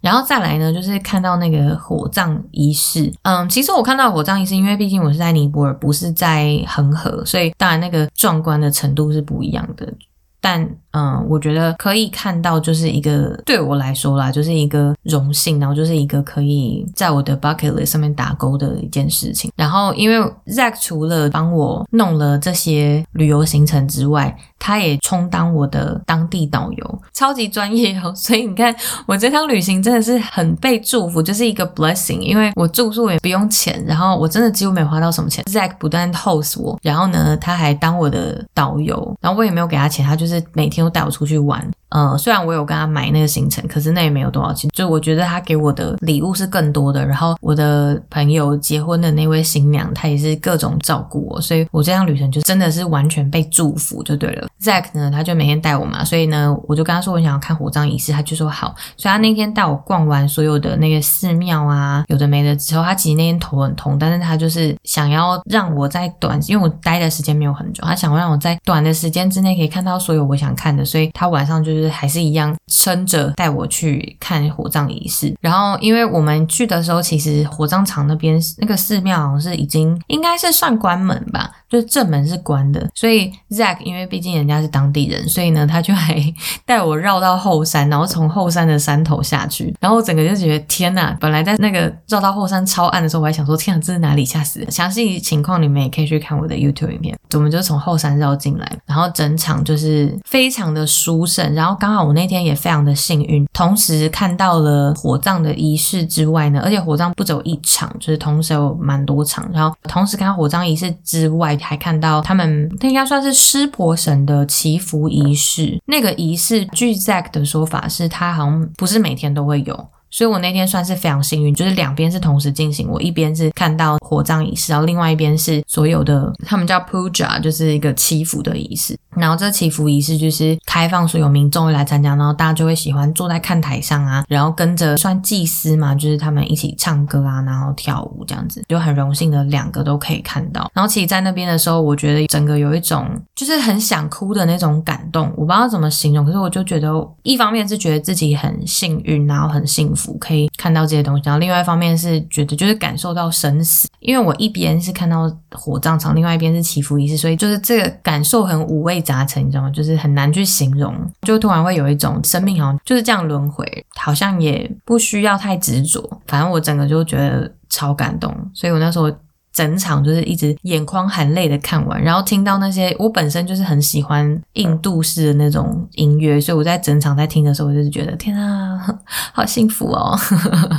然后再来呢，就是看到那个火葬仪式。嗯，其实我看到火葬仪式，因为毕竟我是在尼泊尔，不是在恒河，所以当然那个壮观的程度是不一样的。但嗯，我觉得可以看到，就是一个对我来说啦，就是一个荣幸，然后就是一个可以在我的 bucket list 上面打勾的一件事情。然后，因为 Zack 除了帮我弄了这些旅游行程之外，他也充当我的当地导游，超级专业哦。所以你看，我这趟旅行真的是很被祝福，就是一个 blessing。因为我住宿也不用钱，然后我真的几乎没有花到什么钱。Zack 不断 host 我，然后呢，他还当我的导游，然后我也没有给他钱，他就是每天都带我出去玩。嗯，虽然我有跟他买那个行程，可是那也没有多少钱。就我觉得他给我的礼物是更多的。然后我的朋友结婚的那位新娘，她也是各种照顾我，所以我这趟旅程就真的是完全被祝福就对了。Zack 呢，他就每天带我嘛，所以呢，我就跟他说我想要看火葬仪式，他就说好。所以他那天带我逛完所有的那个寺庙啊，有的没的之后，他其实那天头很痛，但是他就是想要让我在短，因为我待的时间没有很久，他想让我在短的时间之内可以看到所有我想看的，所以他晚上就是。就是还是一样撑着带我去看火葬仪式，然后因为我们去的时候，其实火葬场那边那个寺庙好像是已经应该是算关门吧。就是正门是关的，所以 Zack 因为毕竟人家是当地人，所以呢，他就还 带我绕到后山，然后从后山的山头下去，然后我整个就觉得天呐，本来在那个绕到后山超暗的时候，我还想说天啊，这是哪里？吓死了！详细情况你们也可以去看我的 YouTube 影片。我们就从后山绕进来，然后整场就是非常的殊胜，然后然后刚好我那天也非常的幸运，同时看到了火葬的仪式之外呢，而且火葬不只有一场，就是同时有蛮多场，然后同时看到火葬仪式之外。还看到他们，他应该算是湿婆神的祈福仪式。那个仪式，据 Zack 的说法是，他好像不是每天都会有。所以我那天算是非常幸运，就是两边是同时进行。我一边是看到火葬仪式，然后另外一边是所有的，他们叫 puja，就是一个祈福的仪式。然后这祈福仪式就是开放所有民众来参加，然后大家就会喜欢坐在看台上啊，然后跟着算祭司嘛，就是他们一起唱歌啊，然后跳舞这样子，就很荣幸的两个都可以看到。然后其实，在那边的时候，我觉得整个有一种就是很想哭的那种感动，我不知道怎么形容，可是我就觉得，一方面是觉得自己很幸运，然后很幸福。可以看到这些东西，然后另外一方面是觉得就是感受到生死，因为我一边是看到火葬场，另外一边是祈福仪式，所以就是这个感受很五味杂陈，你知道吗？就是很难去形容，就突然会有一种生命好像就是这样轮回，好像也不需要太执着，反正我整个就觉得超感动，所以我那时候。整场就是一直眼眶含泪的看完，然后听到那些我本身就是很喜欢印度式的那种音乐，所以我在整场在听的时候，我就是觉得天啊，好幸福哦！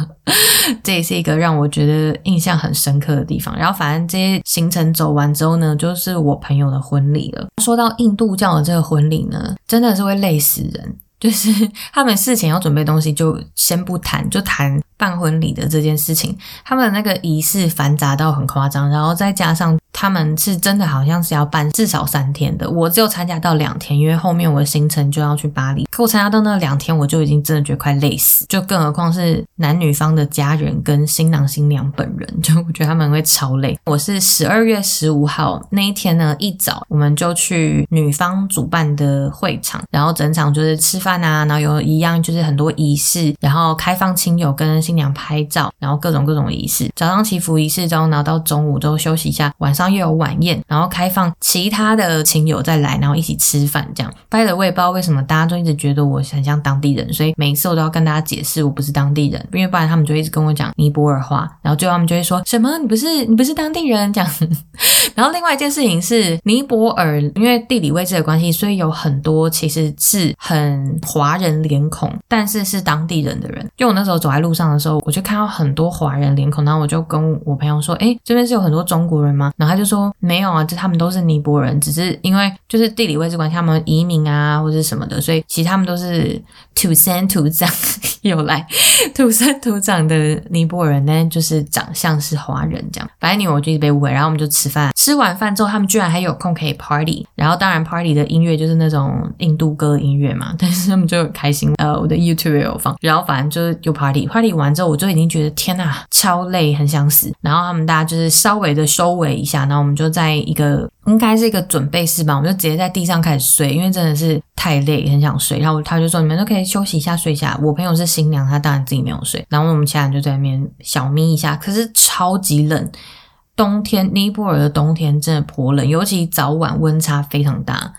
这也是一个让我觉得印象很深刻的地方。然后反正这些行程走完之后呢，就是我朋友的婚礼了。说到印度教的这个婚礼呢，真的是会累死人，就是他们事前要准备东西，就先不谈，就谈。办婚礼的这件事情，他们的那个仪式繁杂到很夸张，然后再加上他们是真的好像是要办至少三天的，我只有参加到两天，因为后面我的行程就要去巴黎。可我参加到那两天，我就已经真的觉得快累死，就更何况是男女方的家人跟新郎新娘本人，就我觉得他们会超累。我是十二月十五号那一天呢，一早我们就去女方主办的会场，然后整场就是吃饭啊，然后有一样就是很多仪式，然后开放亲友跟。新娘拍照，然后各种各种仪式。早上祈福仪式中，然后到中午之后休息一下，晚上又有晚宴，然后开放其他的亲友再来，然后一起吃饭。这样拜了我也不知道为什么大家都一直觉得我很像当地人，所以每一次我都要跟大家解释我不是当地人，因为不然他们就一直跟我讲尼泊尔话，然后最后他们就会说什么你不是你不是当地人这样。然后另外一件事情是尼泊尔，因为地理位置的关系，所以有很多其实是很华人脸孔，但是是当地人的人。因为我那时候走在路上的时候，我就看到很多华人脸孔，然后我就跟我朋友说：“哎，这边是有很多中国人吗？”然后他就说：“没有啊，这他们都是尼泊人，只是因为就是地理位置关系，他们移民啊或者什么的，所以其实他们都是土生土长 有来土生土长的尼泊人，但就是长相是华人这样。反正你我就一直被误会，然后我们就吃饭，吃完饭之后，他们居然还有空可以 party，然后当然 party 的音乐就是那种印度歌音乐嘛，但是他们就很开心。呃，我的 YouTube 也有放，然后反正就是有 party，party 完完之后我就已经觉得天呐，超累，很想死。然后他们大家就是稍微的收尾一下，然后我们就在一个应该是一个准备室吧，我们就直接在地上开始睡，因为真的是太累，很想睡。然后他就说你们都可以休息一下，睡一下。我朋友是新娘，她当然自己没有睡。然后我们其他人就在那边小眯一下，可是超级冷。冬天，尼泊尔的冬天真的颇冷，尤其早晚温差非常大。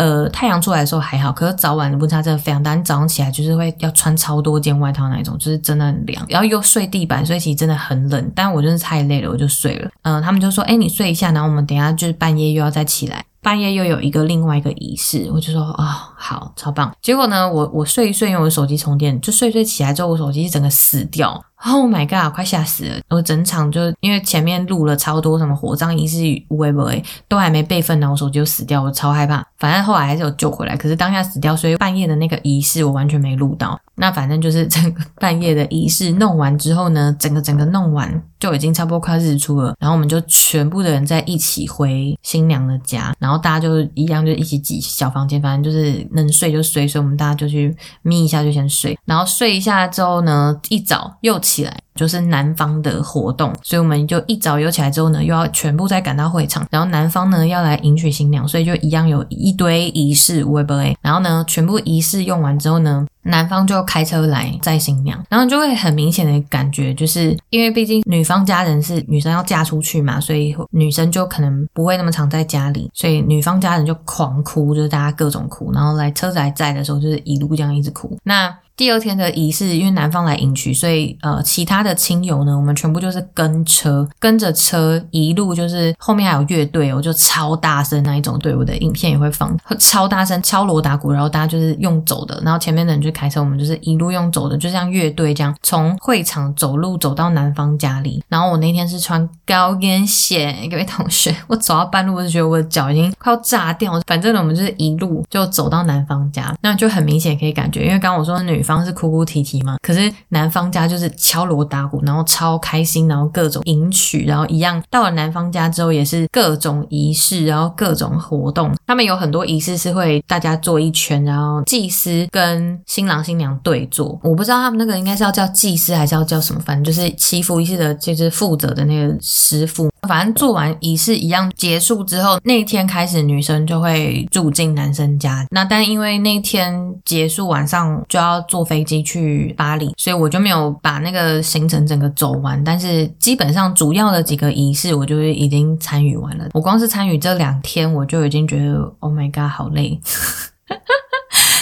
呃，太阳出来的时候还好，可是早晚的温差真的非常大。你早上起来就是会要穿超多件外套那一种，就是真的很凉。然后又睡地板，所以其实真的很冷。但我真的太累了，我就睡了。嗯、他们就说：“哎，你睡一下，然后我们等下就是半夜又要再起来。”半夜又有一个另外一个仪式，我就说啊、哦，好，超棒。结果呢，我我睡一睡，因为我手机充电，就睡睡起来之后，我手机整个死掉。Oh my god，快吓死了！我整场就因为前面录了超多什么火葬仪式与微博，都还没备份呢，我手机就死掉，我超害怕。反正后来还是有救回来，可是当下死掉，所以半夜的那个仪式我完全没录到。那反正就是整个半夜的仪式弄完之后呢，整个整个弄完就已经差不多快日出了。然后我们就全部的人在一起回新娘的家，然后大家就一样就一起挤小房间，反正就是能睡就睡，所以我们大家就去眯一下就先睡。然后睡一下之后呢，一早又起来。就是男方的活动，所以我们就一早有起来之后呢，又要全部再赶到会场，然后男方呢要来迎娶新娘，所以就一样有一一堆仪式，会不会？然后呢，全部仪式用完之后呢，男方就开车来载新娘，然后就会很明显的感觉，就是因为毕竟女方家人是女生要嫁出去嘛，所以女生就可能不会那么常在家里，所以女方家人就狂哭，就是大家各种哭，然后来车子来载的时候，就是一路这样一直哭。那第二天的仪式，因为男方来迎娶，所以呃，其他的亲友呢，我们全部就是跟车，跟着车一路就是后面还有乐队，我就超大声那一种，对，我的影片也会放超大声敲锣打鼓，然后大家就是用走的，然后前面的人就开车，我们就是一路用走的，就像乐队这样从会场走路走到男方家里。然后我那天是穿高跟鞋，各位同学，我走到半路我就觉得我的脚已经快要炸掉。反正呢，我们就是一路就走到男方家，那就很明显可以感觉，因为刚刚我说女方。是哭哭啼啼嘛，可是男方家就是敲锣打鼓，然后超开心，然后各种迎娶，然后一样到了男方家之后也是各种仪式，然后各种活动。他们有很多仪式是会大家坐一圈，然后祭司跟新郎新娘对坐。我不知道他们那个应该是要叫祭司还是要叫什么，反正就是祈福仪式的，就是负责的那个师傅。反正做完仪式一样结束之后，那一天开始女生就会住进男生家。那但因为那天结束晚上就要坐飞机去巴黎，所以我就没有把那个行程整个走完。但是基本上主要的几个仪式我就是已经参与完了。我光是参与这两天，我就已经觉得 Oh my God，好累。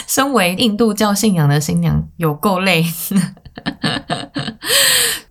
身为印度教信仰的新娘，有够累。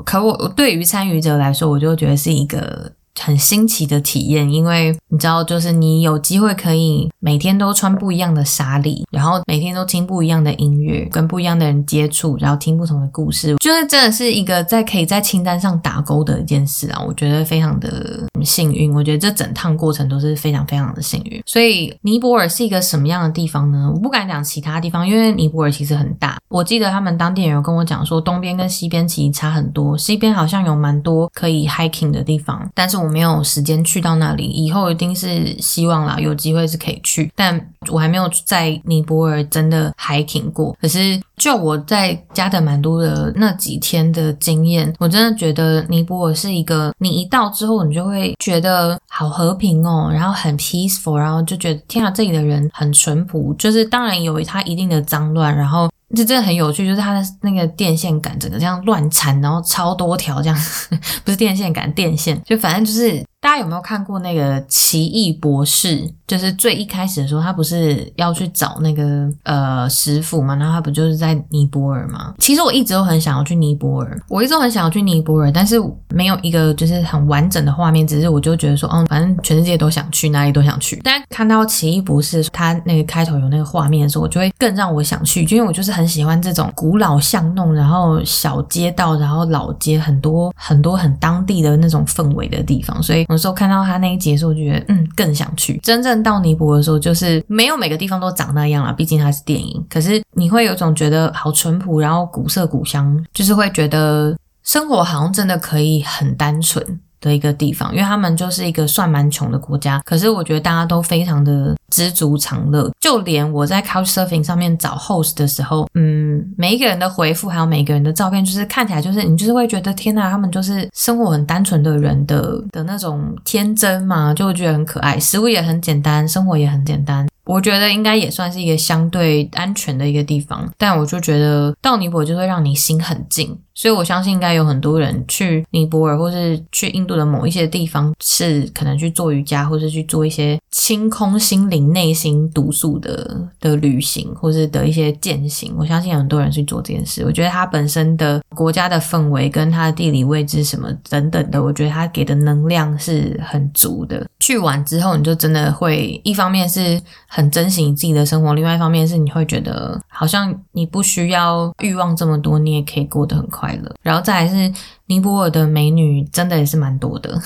可我对于参与者来说，我就觉得是一个。很新奇的体验，因为你知道，就是你有机会可以每天都穿不一样的纱丽，然后每天都听不一样的音乐，跟不一样的人接触，然后听不同的故事，就是真的是一个在可以在清单上打勾的一件事啊！我觉得非常的幸运，我觉得这整趟过程都是非常非常的幸运。所以尼泊尔是一个什么样的地方呢？我不敢讲其他地方，因为尼泊尔其实很大。我记得他们当地人有跟我讲说，东边跟西边其实差很多，西边好像有蛮多可以 hiking 的地方，但是我。我没有时间去到那里，以后一定是希望啦，有机会是可以去，但我还没有在尼泊尔真的 hiking 过。可是就我在加德满都的那几天的经验，我真的觉得尼泊尔是一个，你一到之后，你就会觉得好和平哦，然后很 peaceful，然后就觉得天啊，这里的人很淳朴，就是当然有它一定的脏乱，然后。这真的很有趣，就是它的那个电线杆整个这样乱缠，然后超多条这样，不是电线杆，电线就反正就是。大家有没有看过那个《奇异博士》？就是最一开始的时候，他不是要去找那个呃师傅嘛？然后他不就是在尼泊尔吗？其实我一直都很想要去尼泊尔，我一直都很想要去尼泊尔，但是没有一个就是很完整的画面。只是我就觉得说，嗯，反正全世界都想去，哪里都想去。但看到《奇异博士》他那个开头有那个画面的时候，我就会更让我想去，因为我就是很喜欢这种古老巷弄，然后小街道，然后老街，很多很多很当地的那种氛围的地方。所以有时候看到他那一集的时候，就觉得嗯，更想去。真正到尼泊尔的时候，就是没有每个地方都长那样啦，毕竟它是电影。可是你会有种觉得好淳朴，然后古色古香，就是会觉得生活好像真的可以很单纯。的一个地方，因为他们就是一个算蛮穷的国家，可是我觉得大家都非常的知足常乐。就连我在 Couchsurfing 上面找 host 的时候，嗯，每一个人的回复还有每一个人的照片，就是看起来就是你就是会觉得天呐，他们就是生活很单纯的人的的那种天真嘛，就会觉得很可爱。食物也很简单，生活也很简单。我觉得应该也算是一个相对安全的一个地方，但我就觉得到尼泊尔就会让你心很静。所以我相信应该有很多人去尼泊尔或是去印度的某一些地方，是可能去做瑜伽，或是去做一些清空心灵、内心毒素的的旅行，或是的一些践行。我相信很多人去做这件事。我觉得它本身的国家的氛围跟它的地理位置什么等等的，我觉得它给的能量是很足的。去完之后，你就真的会一方面是很珍惜你自己的生活，另外一方面是你会觉得好像你不需要欲望这么多，你也可以过得很快。然后再来是尼泊尔的美女，真的也是蛮多的。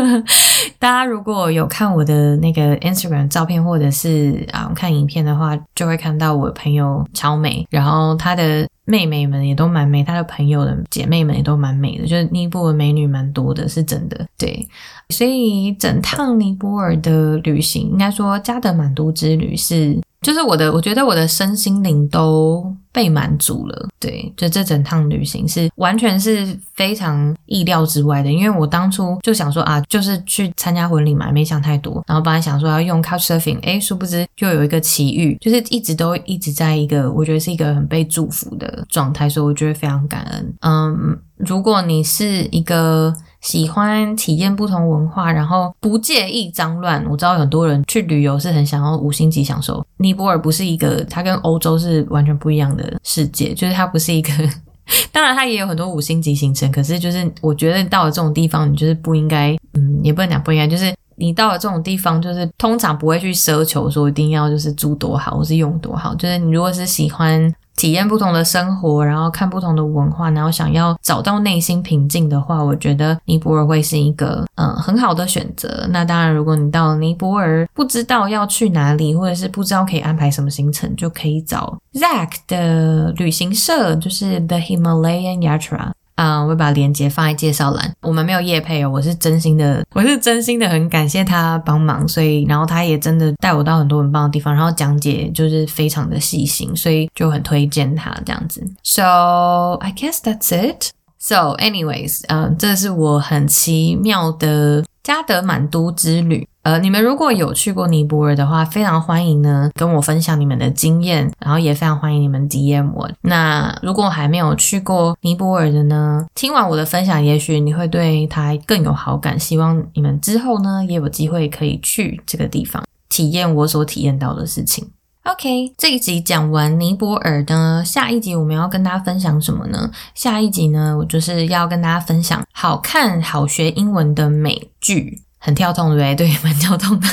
大家如果有看我的那个 Instagram 照片，或者是啊看影片的话，就会看到我朋友超美，然后她的妹妹们也都蛮美，她的朋友的姐妹们也都蛮美的，就是尼泊尔美女蛮多的，是真的。对，所以整趟尼泊尔的旅行，应该说加德满都之旅是。就是我的，我觉得我的身心灵都被满足了。对，就这整趟旅行是完全是非常意料之外的，因为我当初就想说啊，就是去参加婚礼嘛，没想太多。然后本来想说要用 Couchsurfing，诶，殊不知就有一个奇遇，就是一直都一直在一个我觉得是一个很被祝福的状态，所以我觉得非常感恩。嗯，如果你是一个。喜欢体验不同文化，然后不介意脏乱。我知道很多人去旅游是很想要五星级享受。尼泊尔不是一个，它跟欧洲是完全不一样的世界，就是它不是一个。当然，它也有很多五星级行程，可是就是我觉得到了这种地方，你就是不应该，嗯，也不能讲不应该，就是你到了这种地方，就是通常不会去奢求说一定要就是住多好，或是用多好。就是你如果是喜欢。体验不同的生活，然后看不同的文化，然后想要找到内心平静的话，我觉得尼泊尔会是一个嗯很好的选择。那当然，如果你到尼泊尔不知道要去哪里，或者是不知道可以安排什么行程，就可以找 Zack 的旅行社，就是 The Himalayan Yatra。啊、嗯，我会把链接放在介绍栏。我们没有叶配哦，我是真心的，我是真心的很感谢他帮忙，所以然后他也真的带我到很多很棒的地方，然后讲解就是非常的细心，所以就很推荐他这样子。So I guess that's it. So anyways，嗯，这是我很奇妙的加德满都之旅。呃，你们如果有去过尼泊尔的话，非常欢迎呢跟我分享你们的经验，然后也非常欢迎你们 DM 我。那如果还没有去过尼泊尔的呢，听完我的分享，也许你会对它更有好感。希望你们之后呢也有机会可以去这个地方，体验我所体验到的事情。OK，这一集讲完尼泊尔呢，下一集我们要跟大家分享什么呢？下一集呢，我就是要跟大家分享好看好学英文的美剧。很跳痛，对不对？对，蛮跳痛的。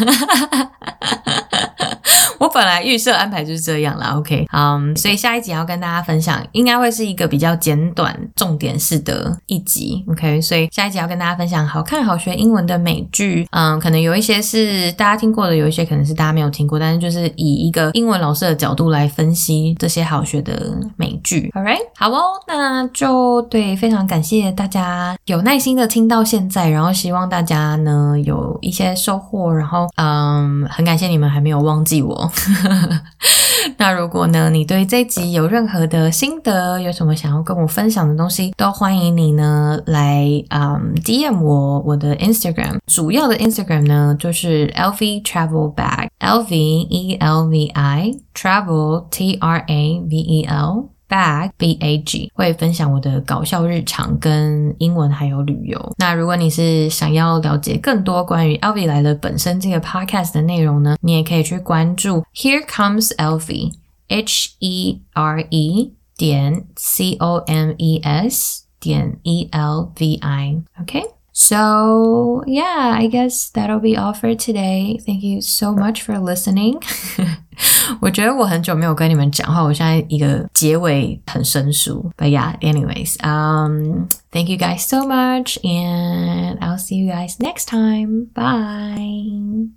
我本来预设安排就是这样啦，OK，嗯、所以下一集要跟大家分享，应该会是一个比较简短、重点式的一集，OK，所以下一集要跟大家分享好看好学英文的美剧，嗯，可能有一些是大家听过的，有一些可能是大家没有听过，但是就是以一个英文老师的角度来分析这些好学的美剧，Alright，好哦，那就对，非常感谢大家有耐心的听到现在，然后希望大家呢有一些收获，然后嗯，很感谢你们还没有忘记我。那如果呢，你对这集有任何的心得，有什么想要跟我分享的东西，都欢迎你呢来嗯 DM 我我的 Instagram，主要的 Instagram 呢就是 LV Travel Bag，L V E L V I Travel T R A V E L。bag b a g 会分享我的搞笑日常跟英文还有旅游。那如果你是想要了解更多关于 Elvie 来了本身这个 podcast 的内容呢，你也可以去关注 Here Comes Elvie H E R E 点 C O M E S 点 E L V I OK。So, yeah, I guess that'll be all for today. Thank you so much for listening. 我觉得我很久没有跟你们讲话，我现在一个结尾很生疏。But yeah, anyways, um, thank you guys so much, and I'll see you guys next time. Bye.